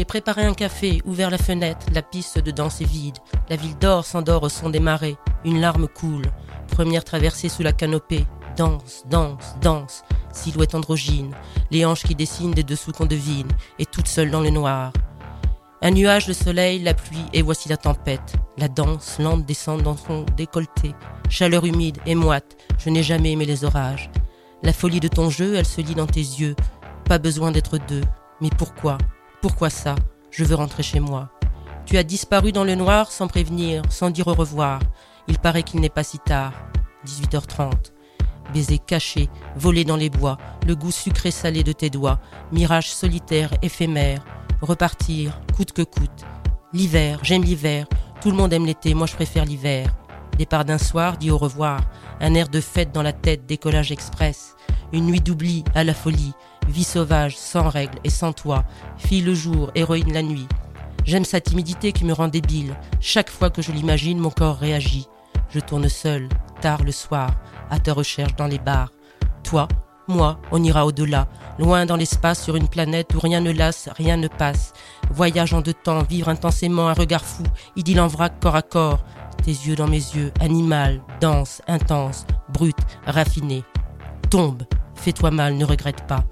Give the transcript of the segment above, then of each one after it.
J'ai préparé un café, ouvert la fenêtre, la piste de danse est vide. La ville dort, s'endort au son des marées. Une larme coule. Première traversée sous la canopée. Danse, danse, danse. Silhouette androgyne. Les hanches qui dessinent des dessous qu'on devine. Et toute seule dans le noir. Un nuage, le soleil, la pluie, et voici la tempête. La danse lente descend dans son décolleté. Chaleur humide et moite, je n'ai jamais aimé les orages. La folie de ton jeu, elle se lit dans tes yeux. Pas besoin d'être deux. Mais pourquoi? Pourquoi ça? Je veux rentrer chez moi. Tu as disparu dans le noir sans prévenir, sans dire au revoir. Il paraît qu'il n'est pas si tard. 18h30. Baiser caché, volé dans les bois, le goût sucré salé de tes doigts, mirage solitaire, éphémère, repartir, coûte que coûte. L'hiver, j'aime l'hiver, tout le monde aime l'été, moi je préfère l'hiver. Départ d'un soir, dit au revoir, un air de fête dans la tête, décollage express. Une nuit d'oubli à la folie, vie sauvage, sans règles et sans toi, fille le jour, héroïne la nuit. J'aime sa timidité qui me rend débile. Chaque fois que je l'imagine, mon corps réagit. Je tourne seul, tard le soir, à ta recherche dans les bars. Toi, moi, on ira au-delà, loin dans l'espace sur une planète où rien ne lasse, rien ne passe. Voyage en deux temps, vivre intensément un regard fou, idylle en vrac corps à corps. Tes yeux dans mes yeux, animal, dense, intense, brut, raffiné. Tombe, fais-toi mal, ne regrette pas.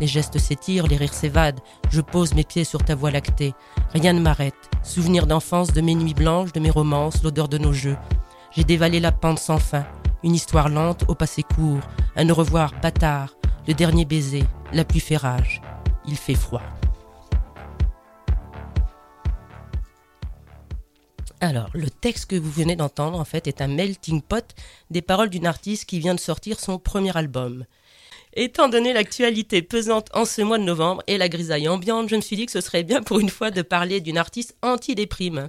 Les gestes s'étirent, les rires s'évadent. Je pose mes pieds sur ta voie lactée. Rien ne m'arrête. Souvenir d'enfance, de mes nuits blanches, de mes romances, l'odeur de nos jeux. J'ai dévalé la pente sans fin. Une histoire lente au passé court, un au revoir bâtard, le dernier baiser, la pluie fait rage. Il fait froid. Alors, le texte que vous venez d'entendre, en fait, est un melting pot des paroles d'une artiste qui vient de sortir son premier album. Étant donné l'actualité pesante en ce mois de novembre et la grisaille ambiante, je me suis dit que ce serait bien pour une fois de parler d'une artiste anti-déprime.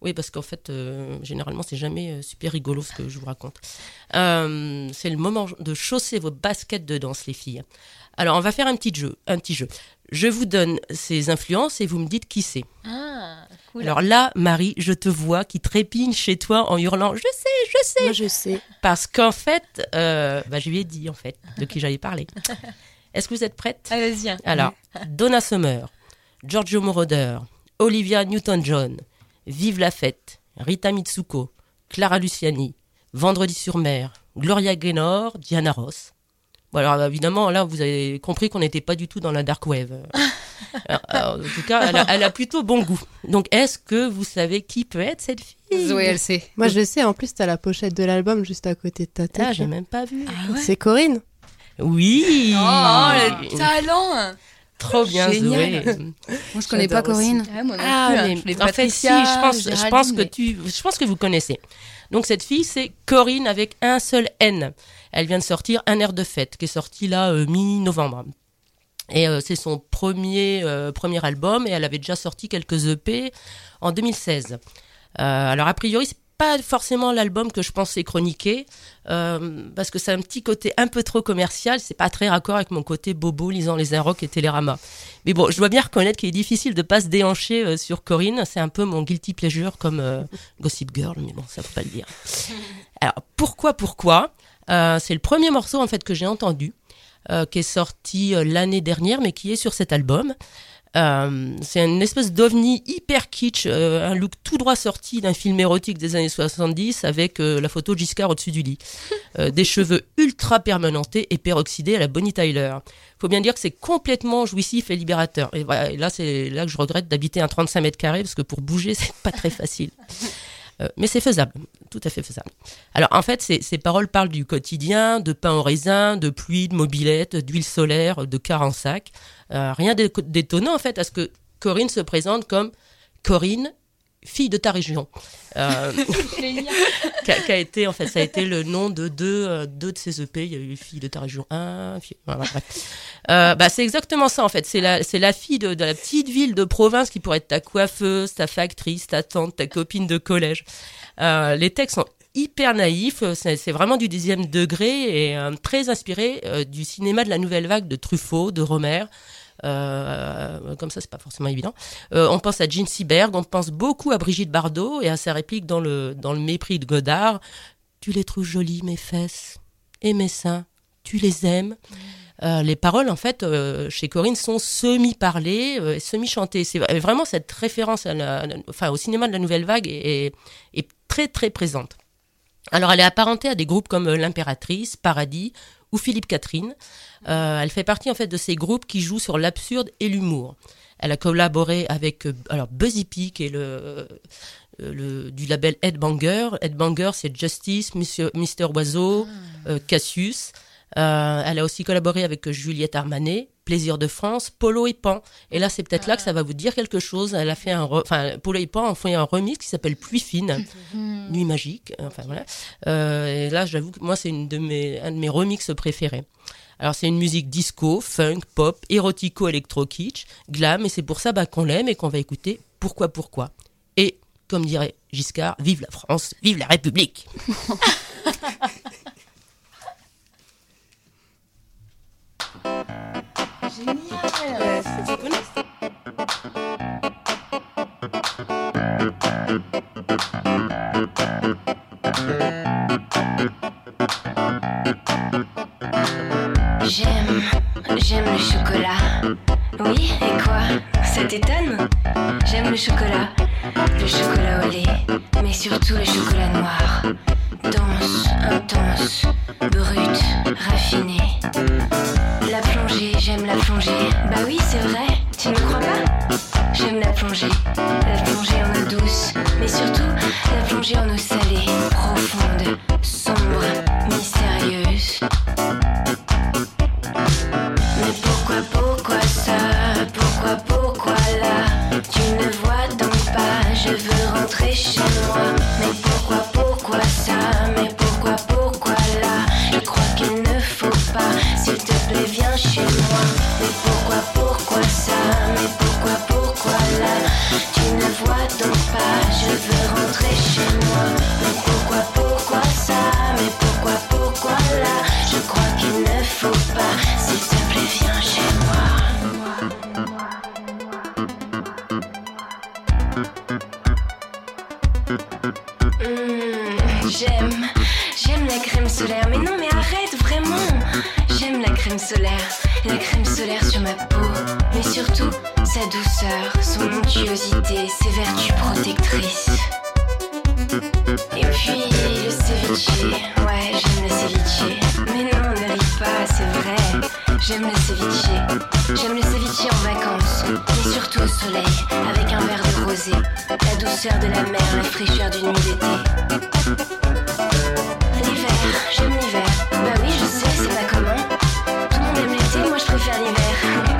Oui, parce qu'en fait, euh, généralement, c'est jamais euh, super rigolo ce que je vous raconte. Euh, c'est le moment de chausser vos baskets de danse, les filles. Alors, on va faire un petit jeu. Un petit jeu. Je vous donne ces influences et vous me dites qui c'est. Ah, Alors là, Marie, je te vois qui trépigne chez toi en hurlant Je sais, je sais Moi, je sais. Parce qu'en fait, euh, bah, je lui ai dit en fait de qui j'allais parler. Est-ce que vous êtes prête? Ah, vas-y. Alors, Donna Summer, Giorgio Moroder, Olivia Newton-John, Vive la fête, Rita Mitsuko, Clara Luciani, Vendredi sur mer, Gloria Gaynor, Diana Ross. Bon, alors évidemment, là, vous avez compris qu'on n'était pas du tout dans la dark wave. Alors, alors, en tout cas, elle a, elle a plutôt bon goût. Donc, est-ce que vous savez qui peut être cette fille Zoé, elle sait. Moi, je sais. En plus, t'as la pochette de l'album juste à côté de ta tête. Ah, j'ai même pas vu. C'est Corinne. Oui Oh, le talent Trop bien, Génial. Zoé. Moi, je connais pas. Corinne. Ah, moi non Ah, plus, hein. mais voulais en fait, si, je Patricia, pense, je Géraldine, pense que mais- tu, je pense que vous connaissez. Donc cette fille, c'est Corinne avec un seul N. Elle vient de sortir Un air de fête, qui est sorti là euh, mi-novembre. Et euh, c'est son premier euh, premier album, et elle avait déjà sorti quelques EP en 2016. Euh, alors a priori, c'est pas forcément l'album que je pensais chroniquer, parce que c'est un petit côté un peu trop commercial. C'est pas très raccord avec mon côté bobo lisant les Inrocks et Télérama. Mais bon, je dois bien reconnaître qu'il est difficile de pas se déhancher sur Corinne. C'est un peu mon guilty pleasure comme Gossip Girl, mais bon, ça faut pas le dire. Alors pourquoi, pourquoi? C'est le premier morceau en fait que j'ai entendu, euh, qui est sorti euh, l'année dernière, mais qui est sur cet album. Euh, c'est une espèce d'ovni hyper kitsch, euh, un look tout droit sorti d'un film érotique des années 70 avec euh, la photo de Giscard au-dessus du lit. Des cheveux ultra permanentés et peroxydés à la Bonnie Tyler. Faut bien dire que c'est complètement jouissif et libérateur. Et, voilà, et là, c'est là que je regrette d'habiter un 35 mètres carrés parce que pour bouger, c'est pas très facile. Euh, mais c'est faisable, tout à fait faisable. Alors en fait, ces, paroles parlent du quotidien, de pain au raisin, de pluie, de mobilette, d'huile solaire, de car en sac. Euh, rien d'é- d'étonnant en fait à ce que Corinne se présente comme Corinne, fille de ta région. Euh, qui, a, qui a été en fait, ça a été le nom de deux, euh, deux de ces EP. Il y a eu fille de ta région 1, fille- voilà. Euh, bah, c'est exactement ça en fait. C'est la, c'est la fille de, de la petite ville de province qui pourrait être ta coiffeuse, ta factrice, ta tante, ta copine de collège. Euh, les textes sont hyper naïfs, c'est, vraiment du dixième degré et très inspiré du cinéma de la nouvelle vague de Truffaut, de Romer. Euh, comme ça, c'est pas forcément évident. Euh, on pense à Jean Seberg, on pense beaucoup à Brigitte Bardot et à sa réplique dans le, dans le mépris de Godard. Tu les trouves jolies, mes fesses, et mes seins, tu les aimes. euh, les paroles, en fait, chez Corinne, sont semi-parlées, semi-chantées. C'est vraiment cette référence à la- au cinéma de la nouvelle vague est, très, très présente. Alors, elle est apparentée à des groupes comme l'Impératrice, Paradis ou Philippe Catherine. Euh, elle fait partie, en fait, de ces groupes qui jouent sur l'absurde et l'humour. Elle a collaboré avec euh, alors Buzzy P, qui est le, euh, le- du label Headbanger. Headbanger, c'est Justice, Monsieur, Mister Oiseau, euh, Cassius. Euh, elle a aussi collaboré avec Juliette Armanet, Plaisir de France, Polo et Pan. Et là, c'est peut-être là que ça va vous dire quelque chose. Elle a fait un, re- enfin, Polo et Pan ont fait un remix qui s'appelle Pluie fine, Nuit magique. Enfin voilà. Euh, et là, j'avoue que moi, c'est une de mes, un de mes remixes préférés. Alors c'est une musique disco, funk, pop, érotico, électro kitsch, glam, et c'est pour ça bah, qu'on l'aime et qu'on va écouter Pourquoi Pourquoi. Et comme dirait Giscard, vive la France, vive la République. J'aime, j'aime le chocolat. Oui, et quoi? Ça t'étonne? J'aime le chocolat, le chocolat au lait, mais surtout plongée. Bah oui, c'est vrai, tu ne crois pas? J'aime la plongée, la plongée en eau douce, mais surtout la plongée en eau salée, profonde, sombre, solaire. Mais non, mais arrête, vraiment. J'aime la crème solaire, la crème solaire sur ma peau. Mais surtout, sa douceur, son onctuosité, ses vertus protectrices. Et puis, le ceviche. Ouais, j'aime le ceviche. Mais non, ne ris pas, c'est vrai. J'aime le ceviche. J'aime le ceviche en vacances. Mais surtout au soleil, avec un verre de rosé. La douceur de la mer, la fraîcheur d'une nuit d'été. L'hiver, j'aime l'hiver. Bah oui, je sais, c'est pas commun. Tout le monde aime l'été, moi je préfère l'hiver.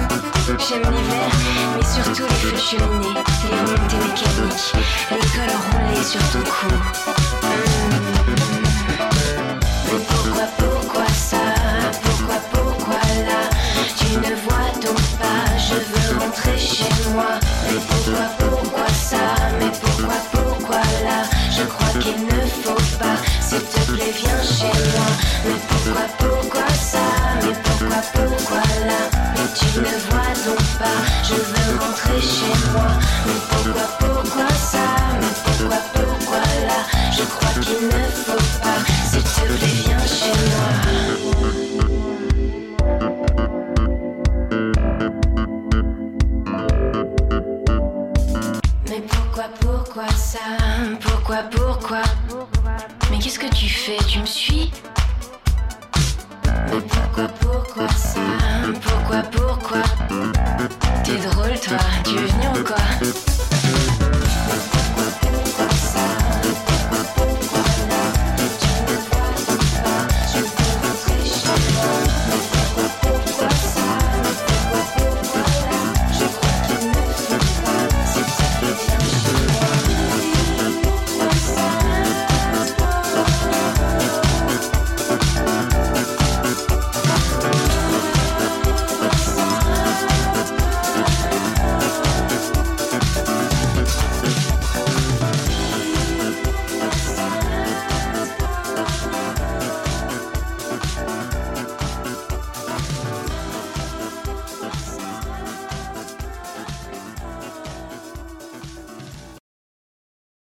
J'aime l'hiver, surtout les feux de cheminée, les remontées mécaniques, les cols roulés sur ton cou. Mmh. Mais pourquoi, pourquoi ça? Pourquoi, pourquoi là? Tu ne vois donc pas, je veux rentrer chez moi. Mais pourquoi, pourquoi ça? Mais pourquoi, pourquoi là? Je crois qu'il pourquoi, pourquoi ça? Mais pourquoi, pourquoi? T'es drôle toi, tu veux venir ou quoi